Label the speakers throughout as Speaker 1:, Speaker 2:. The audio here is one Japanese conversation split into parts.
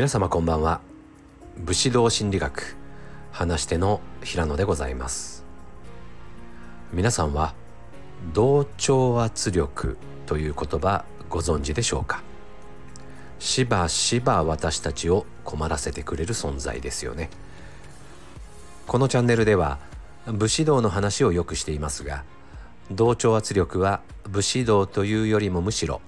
Speaker 1: 皆様こんばんは。武士道心理学話し手の平野でございます。皆さんは同調圧力という言葉ご存知でしょうか？しばしば私たちを困らせてくれる存在ですよね。このチャンネルでは武士道の話をよくしていますが同調圧力は武士道というよりもむしろ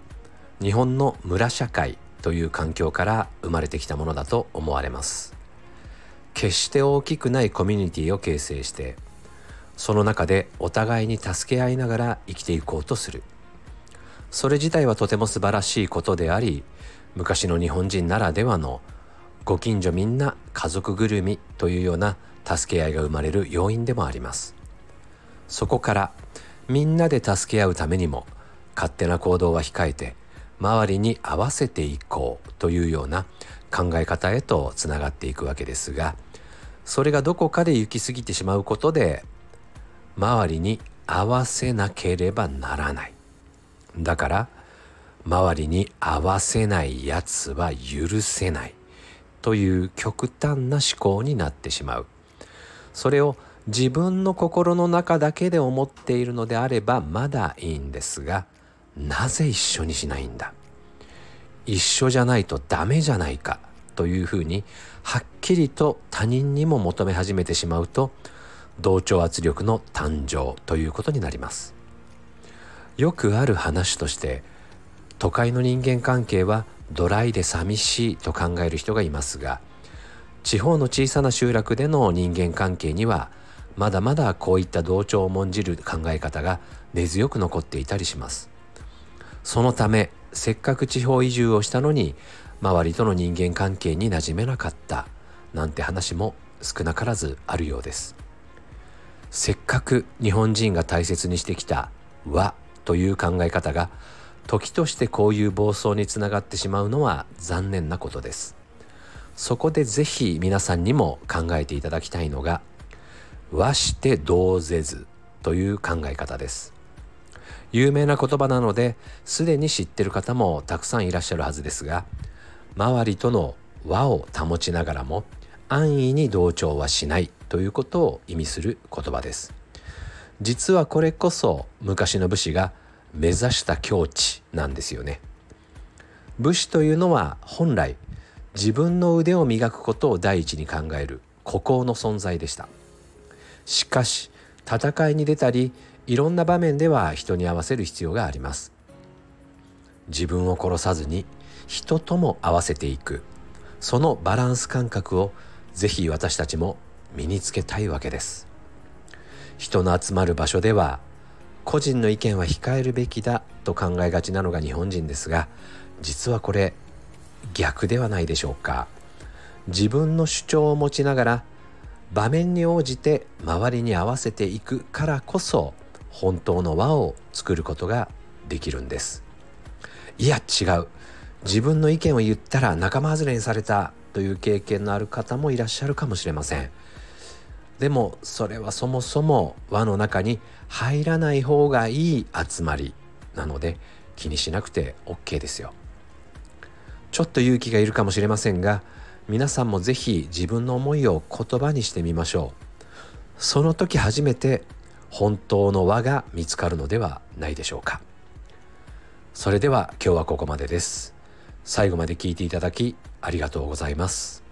Speaker 1: 日本の村社会という環境から生まれてきたものだと思われます。決して大きくないコミュニティを形成してその中でお互いに助け合いながら生きていこうとする。それ自体はとても素晴らしいことであり昔の日本人ならではのご近所みんな家族ぐるみというような助け合いが生まれる要因でもあります。そこからみんなで助け合うためにも勝手な行動は控えて周りに合わせていこうというような考え方へとつながっていくわけですがそれがどこかで行き過ぎてしまうことで周りに合わせなければならない。だから周りに合わせないやつは許せない。という極端な思考になってしまう。それを自分の心の中だけで思っているのであればまだいいんですがなぜ一緒にしないんだ？一緒じゃないとダメじゃないか？というふうにはっきりと他人にも求め始めてしまうと同調圧力の誕生ということになります。よくある話として都会の人間関係はドライで寂しいと考える人がいますが地方の小さな集落での人間関係にはまだまだこういった同調を重んじる考え方が根強く残っていたりします。そのためせっかく地方移住をしたのに周りとの人間関係に馴染めなかったなんて話も少なからずあるようです。せっかく日本人が大切にしてきた和という考え方が時としてこういう暴走につながってしまうのは残念なことです。そこでぜひ皆さんにも考えていただきたいのが和して同ぜずという考え方です。有名な言葉なのですでに知ってる方もたくさんいらっしゃるはずですが周りとの和を保ちながらも安易に同調はしないということを意味する言葉です。実はこれこそ昔の武士が目指した境地なんですよね。武士というのは本来自分の腕を磨くことを第一に考える孤高の存在でした。しかし戦いに出たりいろんな場面では人に合わせる必要があります。自分を殺さずに人とも合わせていく。そのバランス感覚をぜひ私たちも身につけたいわけです。人の集まる場所では個人の意見は控えるべきだと考えがちなのが日本人ですが実はこれ逆ではないでしょうか。自分の主張を持ちながら場面に応じて周りに合わせていくからこそ本当の輪を作ることができるんです。いや違う。自分の意見を言ったら仲間外れにされたという経験のある方もいらっしゃるかもしれません。でもそれはそもそも輪の中に入らない方がいい集まりなので気にしなくて OK ですよ。ちょっと勇気がいるかもしれませんが皆さんもぜひ自分の思いを言葉にしてみましょう。その時初めて本当の輪が見つかるのではないでしょうか。それでは今日はここまでです。最後まで聞いていただきありがとうございます。